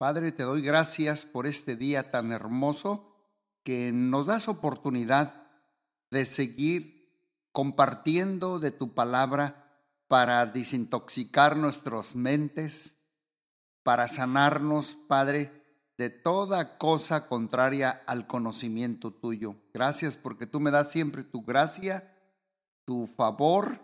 Padre, te doy gracias por este día tan hermoso que nos das oportunidad de seguir compartiendo de tu palabra para desintoxicar nuestras mentes, para sanarnos, Padre, de toda cosa contraria al conocimiento tuyo. Gracias porque tú me das siempre tu gracia, tu favor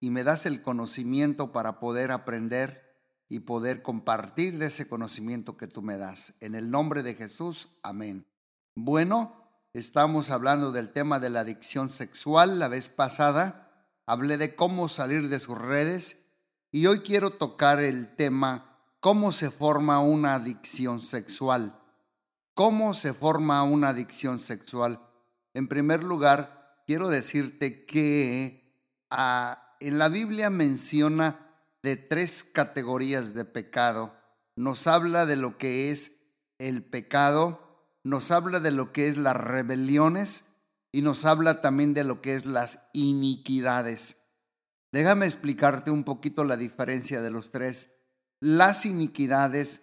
y me das el conocimiento para poder aprender y poder compartir de ese conocimiento que tú me das. En el nombre de Jesús, amén. Bueno, estamos hablando del tema de la adicción sexual. La vez pasada hablé de cómo salir de sus redes y hoy quiero tocar el tema cómo se forma una adicción sexual. ¿Cómo se forma una adicción sexual? En primer lugar, quiero decirte que ah, en la Biblia menciona de tres categorías de pecado. Nos habla de lo que es el pecado, nos habla de lo que es las rebeliones y nos habla también de lo que es las iniquidades. Déjame explicarte un poquito la diferencia de los tres. Las iniquidades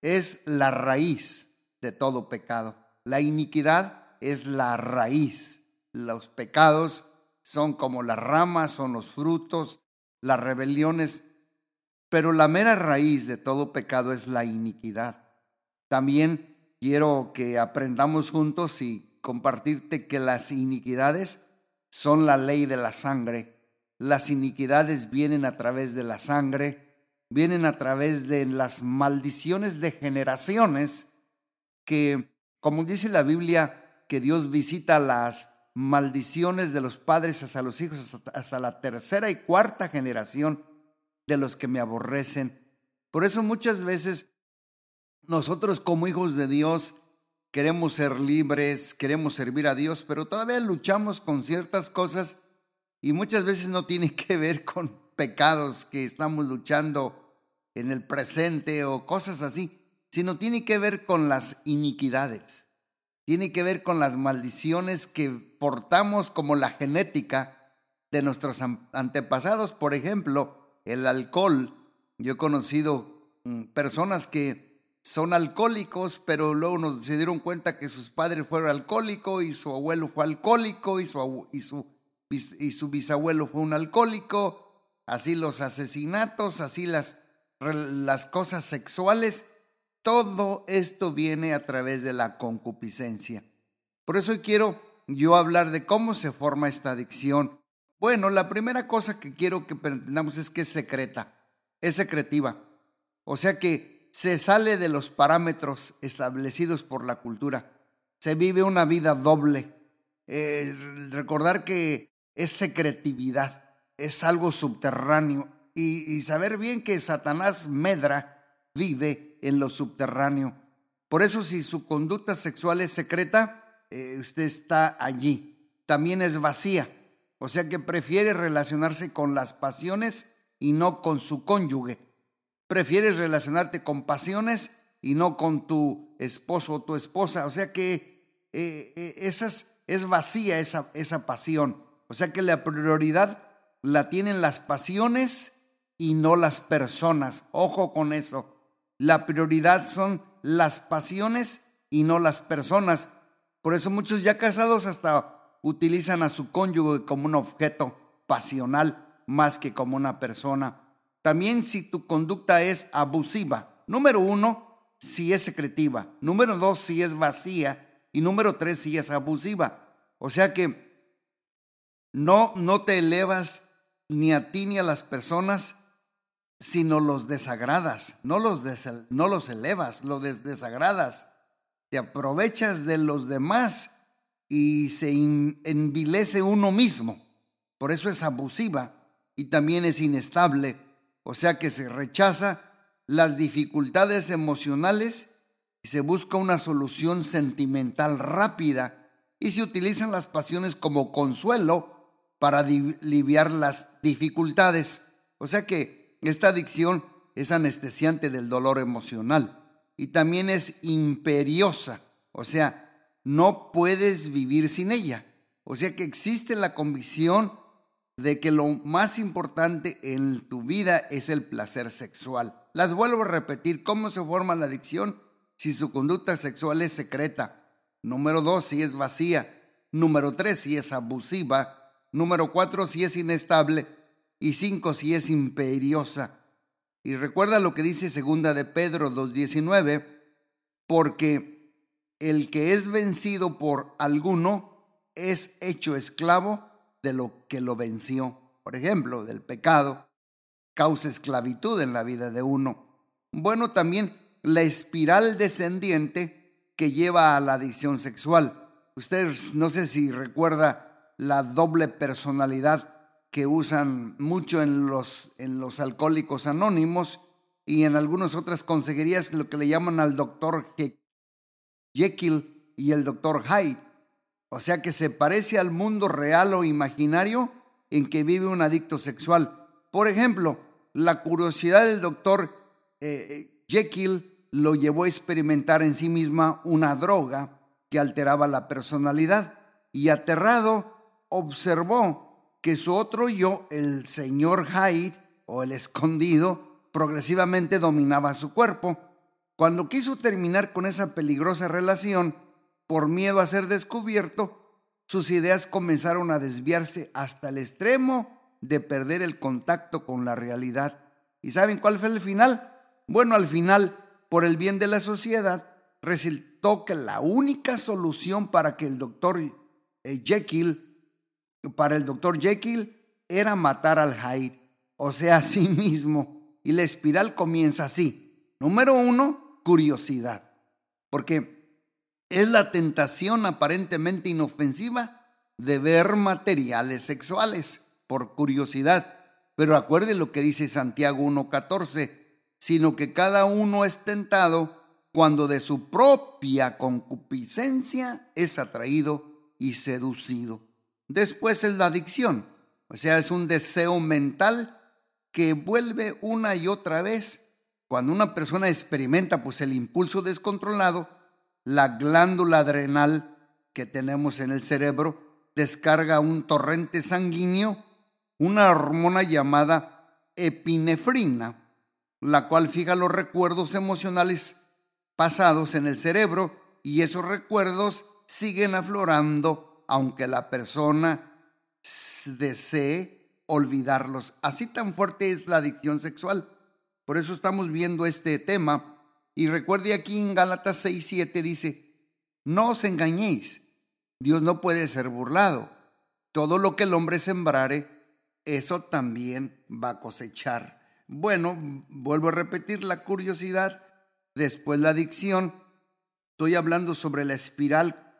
es la raíz de todo pecado. La iniquidad es la raíz. Los pecados son como las ramas, son los frutos. Las rebeliones pero la mera raíz de todo pecado es la iniquidad. También quiero que aprendamos juntos y compartirte que las iniquidades son la ley de la sangre. Las iniquidades vienen a través de la sangre, vienen a través de las maldiciones de generaciones que, como dice la Biblia, que Dios visita las maldiciones de los padres hasta los hijos, hasta, la tercera y cuarta generación de los que me aborrecen. Por eso muchas veces nosotros como hijos de Dios queremos ser libres, queremos servir a Dios, pero todavía luchamos con ciertas cosas y muchas veces no tiene que ver con pecados que estamos luchando en el presente o cosas así, sino tiene que ver con las iniquidades, tiene que ver con las maldiciones que portamos como la genética de nuestros antepasados. Por ejemplo, el alcohol. Yo he conocido mm, personas que son alcohólicos, pero luego nos se dieron cuenta que sus padres fueron alcohólicos y su abuelo fue alcohólico y su, y su, y su bisabuelo fue un alcohólico. Así los asesinatos, así las, las cosas sexuales. Todo esto viene a través de la concupiscencia. Por eso quiero yo hablar de cómo se forma esta adicción bueno, la primera cosa que quiero que entendamos es que es secreta, es secretiva. O sea que se sale de los parámetros establecidos por la cultura. Se vive una vida doble. Eh, recordar que es secretividad, es algo subterráneo. Y, saber bien que Satanás medra, vive en lo subterráneo. Por eso si su conducta sexual es secreta, eh, usted está allí. También es vacía o sea que prefiere relacionarse con las pasiones y no con su cónyuge. Prefieres relacionarte con pasiones y no con tu esposo o tu esposa. O sea que eh, eh, es vacía esa, esa pasión. O sea que la prioridad la tienen las pasiones y no las personas. Ojo con eso. La prioridad son las pasiones y no las personas. Por eso muchos ya casados hasta utilizan a su cónyuge como un objeto pasional más que como una persona. También si tu conducta es abusiva. Número uno, si es secretiva. Número dos, si es vacía. Y número tres, si es abusiva. O sea que no, no te elevas ni a ti ni a las personas, sino los desagradas. No los, no los elevas, los desagradas. Te aprovechas de los demás y se envilece uno mismo. Por eso es abusiva y también es inestable, o sea que se rechaza las dificultades emocionales y se busca una solución sentimental rápida y se utilizan las pasiones como consuelo para aliviar las dificultades. O sea que esta adicción es anestesiante del dolor emocional y también es imperiosa, o sea, no puedes vivir sin ella. O sea que existe la convicción de que lo más importante en tu vida es el placer sexual. Las vuelvo a repetir. ¿Cómo se forma la adicción? Si su conducta sexual es secreta. Número dos, si es vacía. Número tres, si es abusiva. Número cuatro, si es inestable. Y cinco, si es imperiosa. Y recuerda lo que dice segunda de Pedro 2.19, porque el que es vencido por alguno es hecho esclavo de lo que lo venció. Por ejemplo, del pecado, causa esclavitud en la vida de uno. Bueno, también la espiral descendiente que lleva a la adicción sexual. Ustedes no sé si recuerda la doble personalidad que usan mucho en los, en los alcohólicos anónimos y en algunas otras consejerías lo que le llaman al doctor Jekyll y el doctor Hyde. O sea que se parece al mundo real o imaginario en que vive un adicto sexual. Por ejemplo, la curiosidad del doctor eh, eh, Jekyll lo llevó a experimentar en sí misma una droga que alteraba la personalidad y aterrado observó que su otro yo, el señor Hyde o el escondido, progresivamente dominaba su cuerpo. Cuando quiso terminar con esa peligrosa relación, por miedo a ser descubierto, sus ideas comenzaron a desviarse hasta el extremo de perder el contacto con la realidad. ¿Y saben cuál fue el final? Bueno, al final, por el bien de la sociedad, resultó que la única solución para que el doctor eh, Jekyll para el doctor Jekyll era matar al Hyde, o sea, a sí mismo. Y la espiral comienza así. Número uno, curiosidad. Porque es la tentación aparentemente inofensiva de ver materiales sexuales por curiosidad. Pero acuerde lo que dice Santiago 1.14, sino que cada uno es tentado cuando de su propia concupiscencia es atraído y seducido. Después es la adicción, o sea, es un deseo mental que vuelve una y otra vez. Cuando una persona experimenta pues el impulso descontrolado, la glándula adrenal que tenemos en el cerebro descarga un torrente sanguíneo, una hormona llamada epinefrina, la cual fija los recuerdos emocionales pasados en el cerebro y esos recuerdos siguen aflorando aunque la persona desee olvidarlos. Así tan fuerte es la adicción sexual. Por eso estamos viendo este tema. Y recuerde aquí en Gálatas 6, 7 dice, no os engañéis, Dios no puede ser burlado. Todo lo que el hombre sembrare, eso también va a cosechar. Bueno, vuelvo a repetir la curiosidad, después la adicción. Estoy hablando sobre la espiral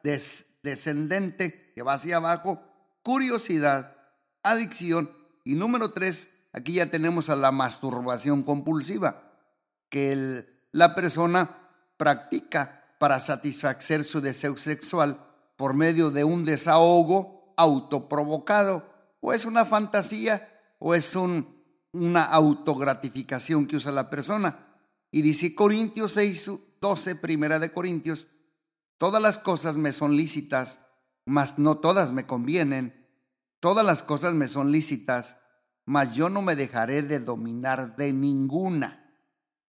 descendente que va hacia abajo, curiosidad, adicción y número tres, aquí ya tenemos a la masturbación compulsiva, que la persona practica para satisfacer su deseo sexual por medio de un desahogo autoprovocado, o es una fantasía, o es un, una autogratificación que usa la persona. Y dice Corintios 6, 12, primera de Corintios, todas las cosas me son lícitas, mas no todas me convienen. Todas las cosas me son lícitas, mas yo no me dejaré de dominar de ninguna,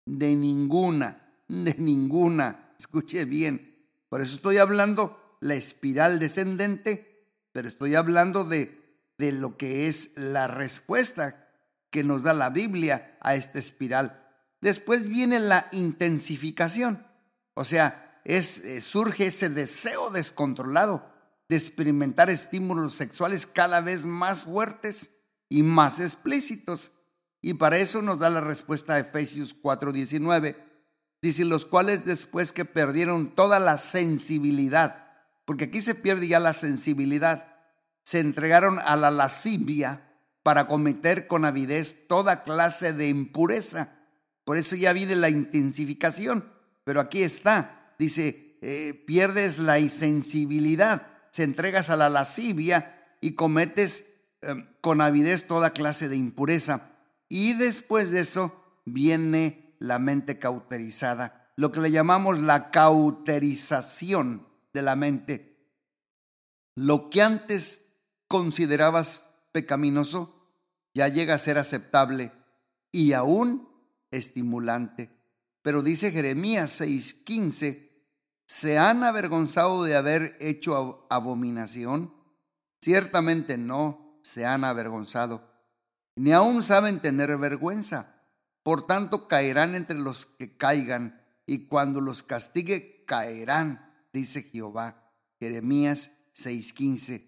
de ninguna, de ninguna. Escuche bien. Por eso estoy hablando la espiral descendente, pero estoy hablando de, de lo que es la respuesta que nos da la Biblia a esta espiral. Después viene la intensificación, o sea, es, eh, surge ese deseo descontrolado de experimentar estímulos sexuales cada vez más fuertes y más explícitos. Y para eso nos da la respuesta a Efesios 4:19. Dice, los cuales después que perdieron toda la sensibilidad, porque aquí se pierde ya la sensibilidad, se entregaron a la lascivia para cometer con avidez toda clase de impureza. Por eso ya viene la intensificación. Pero aquí está, dice, eh, pierdes la insensibilidad se entregas a la lascivia y cometes em, con avidez toda clase de impureza. Y después de eso viene la mente cauterizada, lo que le llamamos la cauterización de la mente. Lo que antes considerabas pecaminoso ya llega a ser aceptable y aún estimulante. Pero dice Jeremías 6:15, ¿se han avergonzado de haber hecho abominación? Ciertamente no se han avergonzado, ni aún saben tener vergüenza. Por tanto, caerán entre los que caigan, y cuando los castigue, caerán, dice Jehová. Jeremías 6:15.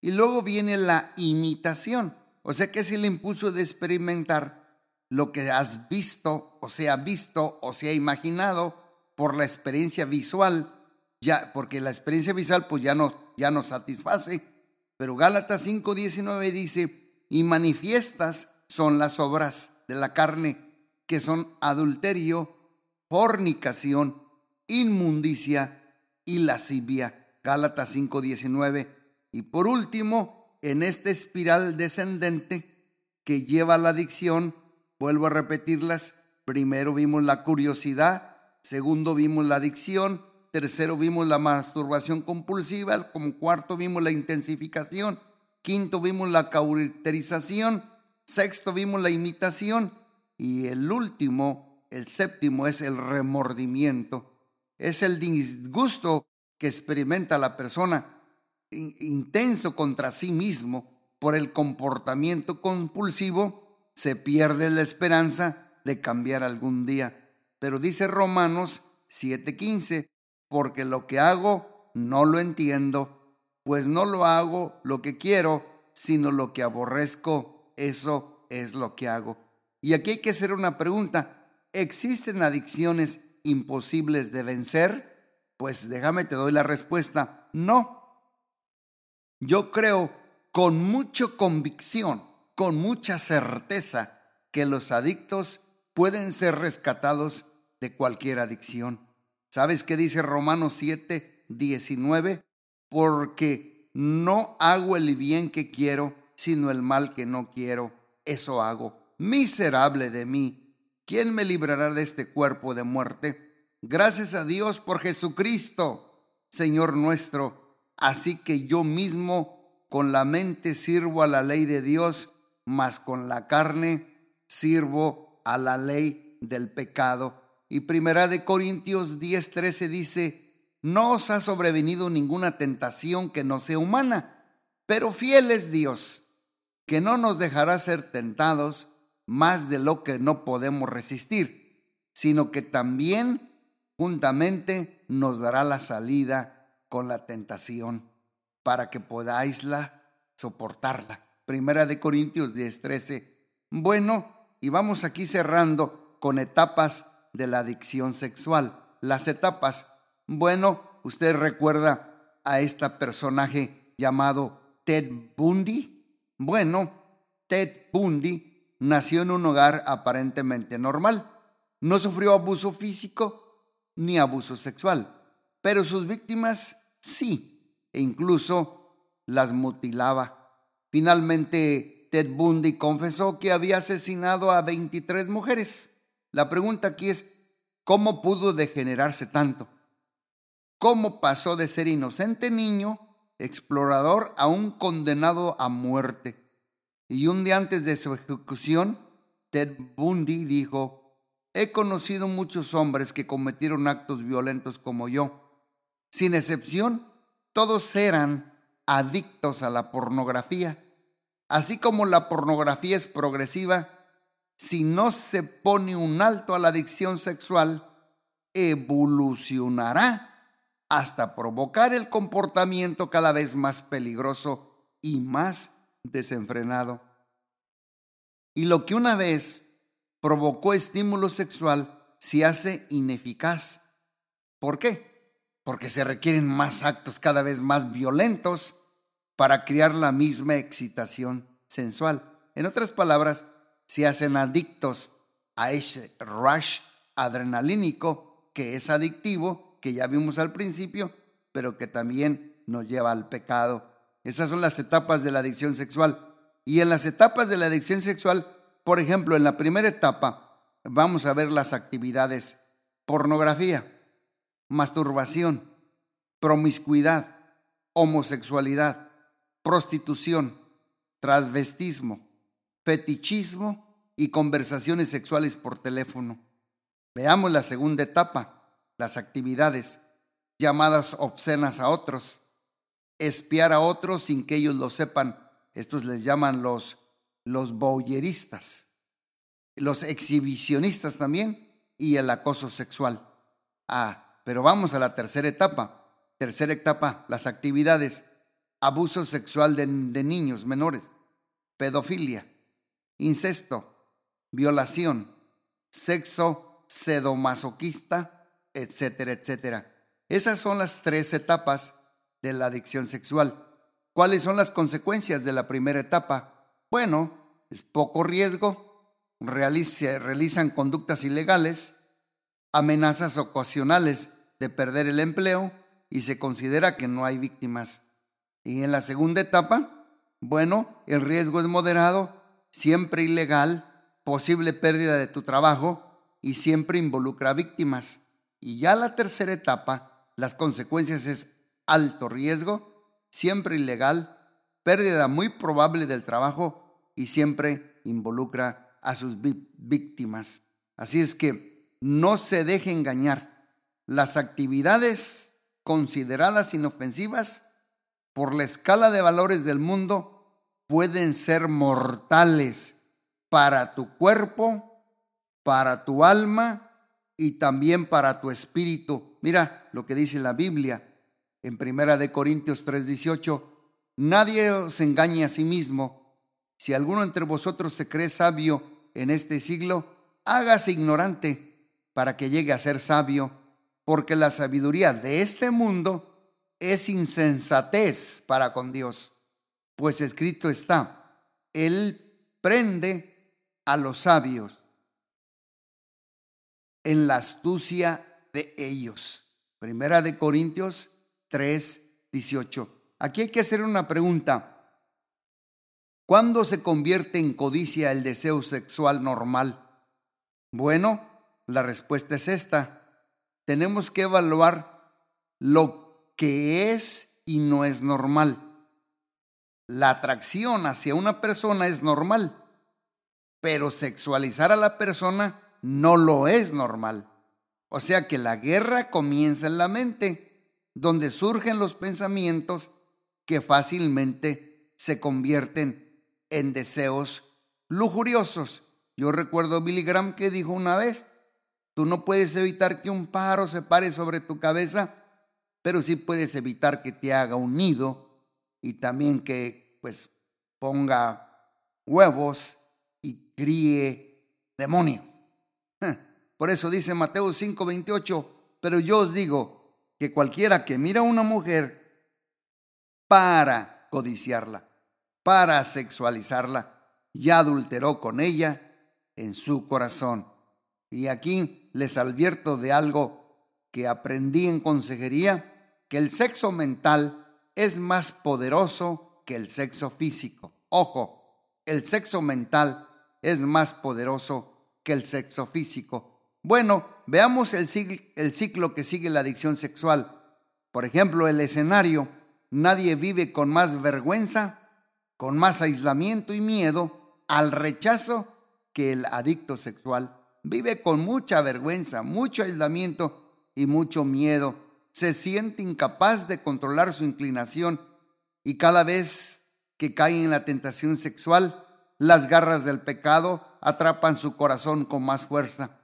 Y luego viene la imitación, o sea que es el impulso de experimentar lo que has visto, o sea, visto, o sea, imaginado por la experiencia visual, ya, porque la experiencia visual pues ya no, ya no satisface. Pero Gálatas 5:19 dice, y manifiestas son las obras de la carne, que son adulterio, fornicación, inmundicia y lascivia. Gálatas 5:19 y por último, en esta espiral descendente que lleva a la adicción, vuelvo a repetirlas, primero vimos la curiosidad, segundo vimos la adicción, tercero vimos la masturbación compulsiva, como cuarto vimos la intensificación, quinto vimos la cauterización, sexto vimos la imitación y el último, el séptimo es el remordimiento. Es el disgusto que experimenta la persona intenso contra sí mismo por el comportamiento compulsivo, se pierde la esperanza de cambiar algún día. Pero dice Romanos 7:15, porque lo que hago no lo entiendo, pues no lo hago lo que quiero, sino lo que aborrezco, eso es lo que hago. Y aquí hay que hacer una pregunta, ¿existen adicciones imposibles de vencer? Pues déjame te doy la respuesta, no yo creo con mucha convicción, con mucha certeza, que los adictos pueden ser rescatados de cualquier adicción. ¿Sabes qué dice Romanos 7, 19? Porque no hago el bien que quiero, sino el mal que no quiero. Eso hago. Miserable de mí. ¿Quién me librará de este cuerpo de muerte? Gracias a Dios por Jesucristo, Señor nuestro Así que yo mismo con la mente sirvo a la ley de Dios, mas con la carne sirvo a la ley del pecado. Y primera de Corintios 10:13 dice, no os ha sobrevenido ninguna tentación que no sea humana, pero fiel es Dios, que no nos dejará ser tentados más de lo que no podemos resistir, sino que también juntamente nos dará la salida con la tentación para que podáis la soportarla. Primera de Corintios 10, 13. Bueno, y vamos aquí cerrando con etapas de la adicción sexual. Las etapas. Bueno, usted recuerda a este personaje llamado Ted Bundy. Bueno, Ted Bundy nació en un hogar aparentemente normal. No sufrió abuso físico ni abuso sexual, pero sus víctimas Sí, e incluso las mutilaba. Finalmente, Ted Bundy confesó que había asesinado a 23 mujeres. La pregunta aquí es, ¿cómo pudo degenerarse tanto? ¿Cómo pasó de ser inocente niño, explorador, a un condenado a muerte? Y un día antes de su ejecución, Ted Bundy dijo, he conocido muchos hombres que cometieron actos violentos como yo sin excepción, todos eran adictos a la pornografía. Así como la pornografía es progresiva, si no se pone un alto a la adicción sexual, evolucionará hasta provocar el comportamiento cada vez más peligroso y más desenfrenado. Y lo que una vez provocó estímulo sexual se hace ineficaz. ¿Por qué? porque se requieren más actos cada vez más violentos para crear la misma excitación sensual. En otras palabras, se hacen adictos a ese rush adrenalínico que es adictivo, que ya vimos al principio, pero que también nos lleva al pecado. Esas son las etapas de la adicción sexual. Y en las etapas de la adicción sexual, por ejemplo, en la primera etapa, vamos a ver las actividades pornografía, masturbación, promiscuidad, homosexualidad, prostitución, transvestismo, fetichismo y conversaciones sexuales por teléfono. Veamos la segunda etapa, las actividades llamadas obscenas a otros, espiar a otros sin que ellos lo sepan. Estos les llaman los, los boyeristas, los exhibicionistas también y el acoso sexual. Ah, pero vamos a la tercera etapa. Tercera etapa, las actividades. Abuso sexual de, de niños menores, pedofilia, incesto, violación, sexo sedomasoquista, etcétera, etcétera. Esas son las tres etapas de la adicción sexual. ¿Cuáles son las consecuencias de la primera etapa? Bueno, es poco riesgo, realizan conductas ilegales, amenazas ocasionales de perder el empleo y se considera que no hay víctimas. Y en la segunda etapa, bueno, el riesgo es moderado, siempre ilegal, posible pérdida de tu trabajo y siempre involucra víctimas. Y ya la tercera etapa, las consecuencias es alto riesgo, siempre ilegal, pérdida muy probable del trabajo y siempre involucra a sus víctimas. Así es que no se deje engañar. Las actividades consideradas inofensivas por la escala de valores del mundo pueden ser mortales para tu cuerpo, para tu alma y también para tu espíritu. Mira lo que dice la Biblia en Primera de Corintios 3:18, nadie os engañe a sí mismo. Si alguno entre vosotros se cree sabio en este siglo, hágase ignorante para que llegue a ser sabio, porque la sabiduría de este mundo es insensatez para con Dios. Pues escrito está, Él prende a los sabios en la astucia de ellos. Primera de Corintios 3, 18. Aquí hay que hacer una pregunta. ¿Cuándo se convierte en codicia el deseo sexual normal? Bueno, la respuesta es esta. Tenemos que evaluar lo que es y no es normal. La atracción hacia una persona es normal, pero sexualizar a la persona no lo es normal. O sea que la guerra comienza en la mente donde surgen los pensamientos que fácilmente se convierten en deseos lujuriosos. Yo recuerdo Billy Graham que dijo una vez, tú no puedes evitar que un pájaro se pare sobre tu cabeza, pero sí puedes evitar que te haga un nido y también que pues ponga huevos y críe demonios. Por eso dice Mateo 5:28, pero yo os digo, que cualquiera que mira a una mujer para codiciarla, para sexualizarla, ya adulteró con ella en su corazón. Y aquí les advierto de algo que aprendí en consejería, que el sexo mental es más poderoso que el sexo físico. Ojo, el sexo mental es más poderoso que el sexo físico. Bueno, veamos el ciclo, que sigue la adicción sexual. Por ejemplo, el escenario. Nadie vive con más vergüenza, con más aislamiento y miedo al rechazo que el adicto sexual. Vive con mucha vergüenza, mucho aislamiento y mucho miedo. Se siente incapaz de controlar su inclinación y cada vez que cae en la tentación sexual, las garras del pecado atrapan su corazón con más fuerza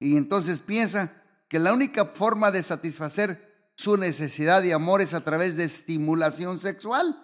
y entonces piensa que la única forma de satisfacer su necesidad de amor es a través de estimulación sexual.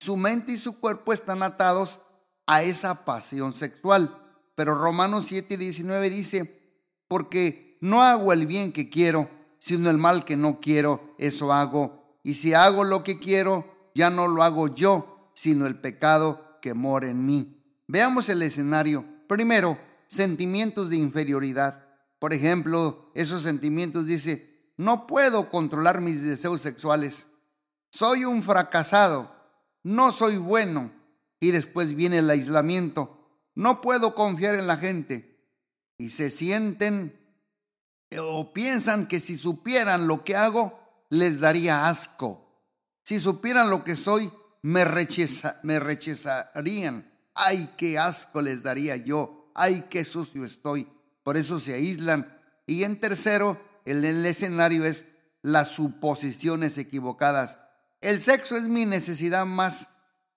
Su mente y su cuerpo están atados a esa pasión sexual. Pero Romanos 7, 19 dice, porque no hago el bien que quiero, sino el mal que no quiero, eso hago. Y si hago lo que quiero, ya no lo hago yo, sino el pecado que mora en mí. Veamos el escenario. Primero, sentimientos de inferioridad. Por ejemplo, esos sentimientos dice, no puedo controlar mis deseos sexuales, soy un fracasado, no soy bueno. Y después viene el aislamiento, no puedo confiar en la gente. Y se sienten o piensan que si supieran lo que hago, les daría asco. Si supieran lo que soy, me, rechazarían. Ay, qué asco les daría yo ay, qué sucio estoy. Por eso se aíslan. Y en tercero, el escenario es las suposiciones equivocadas. El sexo es mi necesidad más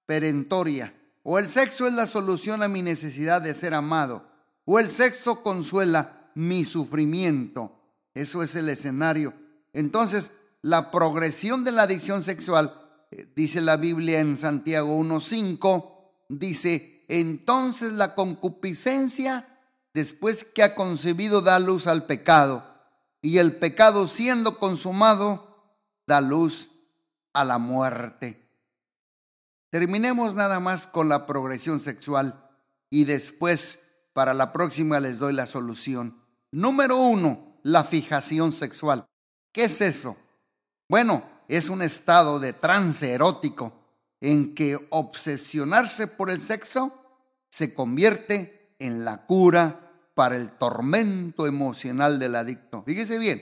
perentoria. O el sexo es la solución a mi necesidad de ser amado. O el sexo consuela mi sufrimiento. Eso es el escenario. Entonces, la progresión de la adicción sexual, eh, dice la Biblia en Santiago 1.5, dice, entonces la concupiscencia, después que ha concebido, da luz al pecado. Y el pecado siendo consumado, da luz a la muerte. Terminemos nada más con la progresión sexual y después para la próxima les doy la solución. Número uno, la fijación sexual. ¿Qué es eso? Bueno, es un estado de trance erótico en que obsesionarse por el sexo se convierte en la cura para el tormento emocional del adicto. Fíjese bien,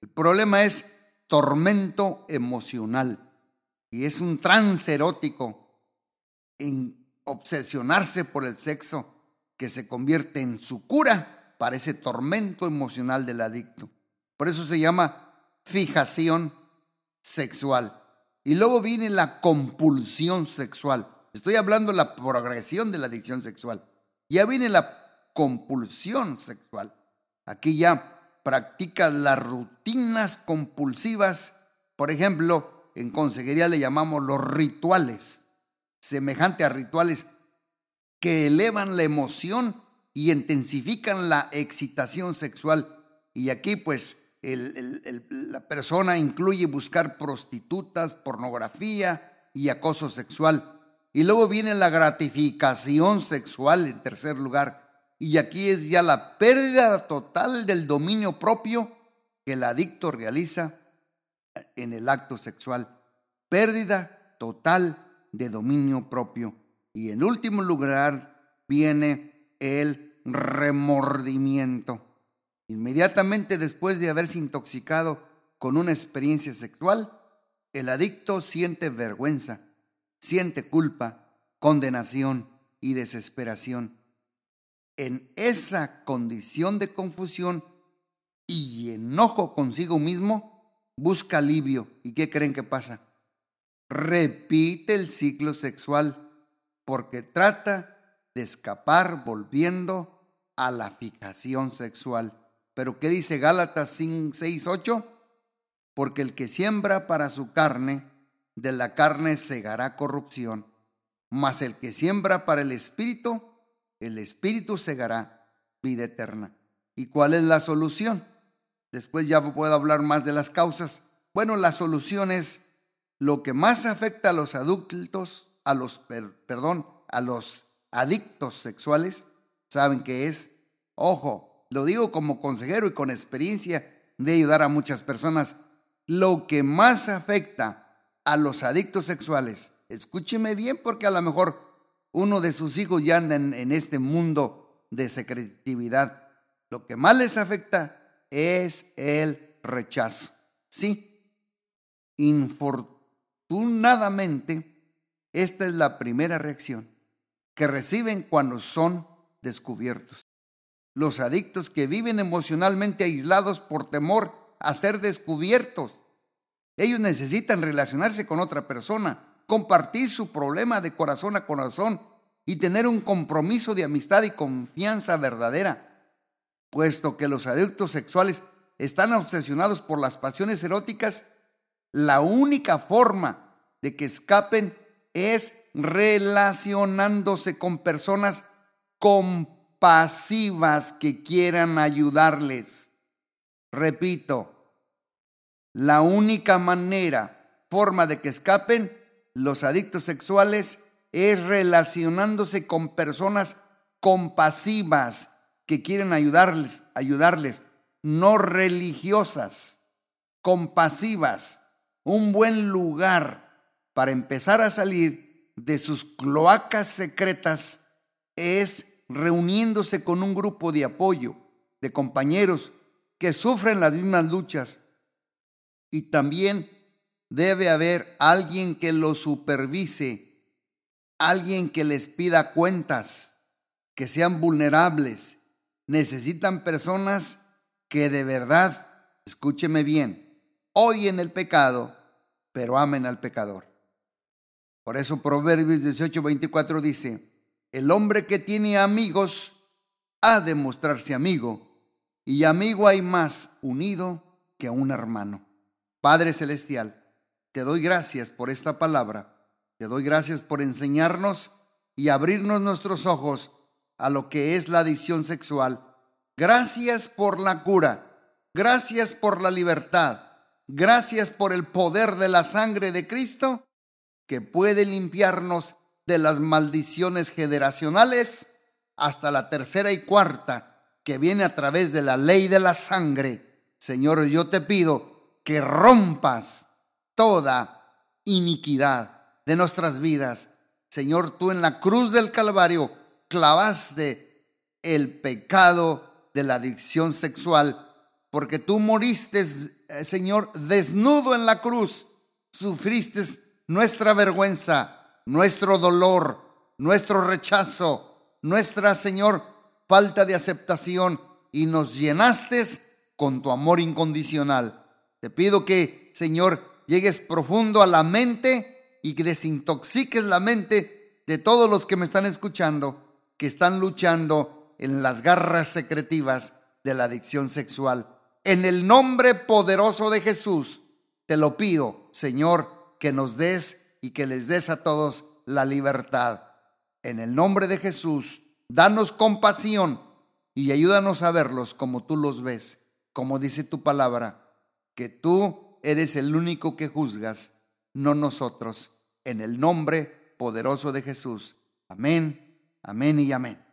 el problema es tormento emocional y es un trance erótico en obsesionarse por el sexo que se convierte en su cura para ese tormento emocional del adicto. Por eso se llama fijación sexual. Y luego viene la compulsión sexual. Estoy hablando de la progresión de la adicción sexual. Ya viene la compulsión sexual. Aquí ya practicas las rutinas compulsivas. Por ejemplo, en consejería le llamamos los rituales, semejante a rituales que elevan la emoción y intensifican la excitación sexual. Y aquí pues la persona incluye buscar prostitutas, pornografía y acoso sexual. Y luego viene la gratificación sexual en tercer lugar. Y aquí es ya la pérdida total del dominio propio que el adicto realiza en el acto sexual. Pérdida total de dominio propio. Y en último lugar viene el remordimiento. Inmediatamente después de haberse intoxicado con una experiencia sexual, el adicto siente vergüenza, siente culpa, condenación y desesperación. En esa condición de confusión y enojo consigo mismo, busca alivio. ¿Y qué creen que pasa? Repite el ciclo sexual porque trata de escapar volviendo a la fijación sexual. Pero ¿qué dice Gálatas 6, 8? Porque el que siembra para su carne, de la carne segará corrupción, mas el que siembra para el espíritu, el espíritu segará vida eterna. ¿Y cuál es la solución? Después ya puedo hablar más de las causas. Bueno, la solución es lo que más afecta a los adultos, a los, perdón, a los adictos sexuales, ¿saben qué es? Ojo, lo digo como consejero y con experiencia de ayudar a muchas personas, lo que más afecta a los adictos sexuales, escúcheme bien porque a lo mejor uno de sus hijos ya anda en, este mundo de secretividad, lo que más les afecta es el rechazo. Sí, infortunadamente, esta es la primera reacción que reciben cuando son descubiertos los adictos que viven emocionalmente aislados por temor a ser descubiertos. Ellos necesitan relacionarse con otra persona, compartir su problema de corazón a corazón y tener un compromiso de amistad y confianza verdadera. Puesto que los adictos sexuales están obsesionados por las pasiones eróticas, la única forma de que escapen es relacionándose con personas con pasivas que quieran ayudarles. Repito, la única manera, forma de que escapen los adictos sexuales es relacionándose con personas compasivas que quieren ayudarles, ayudarles, no religiosas, compasivas, un buen lugar para empezar a salir de sus cloacas secretas es reuniéndose con un grupo de apoyo, de compañeros que sufren las mismas luchas. Y también debe haber alguien que los supervise, alguien que les pida cuentas, que sean vulnerables. Necesitan personas que de verdad, escúcheme bien, oyen el pecado, pero amen al pecador. Por eso Proverbios 18, 24 dice, el hombre que tiene amigos ha de mostrarse amigo, y amigo hay más unido que un hermano. Padre Celestial, te doy gracias por esta palabra, te doy gracias por enseñarnos y abrirnos nuestros ojos a lo que es la adicción sexual. Gracias por la cura, gracias por la libertad, gracias por el poder de la sangre de Cristo que puede limpiarnos de las maldiciones generacionales hasta la tercera y cuarta que viene a través de la ley de la sangre. Señor, yo te pido que rompas toda iniquidad de nuestras vidas. Señor, tú en la cruz del Calvario clavaste el pecado de la adicción sexual, porque tú moriste, eh, Señor, desnudo en la cruz, sufriste nuestra vergüenza, nuestro dolor, nuestro rechazo, nuestra, Señor, falta de aceptación y nos llenaste con tu amor incondicional. Te pido que, Señor, llegues profundo a la mente y que desintoxiques la mente de todos los que me están escuchando, que están luchando en las garras secretivas de la adicción sexual. En el nombre poderoso de Jesús, te lo pido, Señor, que nos des y que les des a todos la libertad. En el nombre de Jesús, danos compasión y ayúdanos a verlos como tú los ves, como dice tu palabra, que tú eres el único que juzgas, no nosotros. En el nombre poderoso de Jesús. Amén, amén y amén.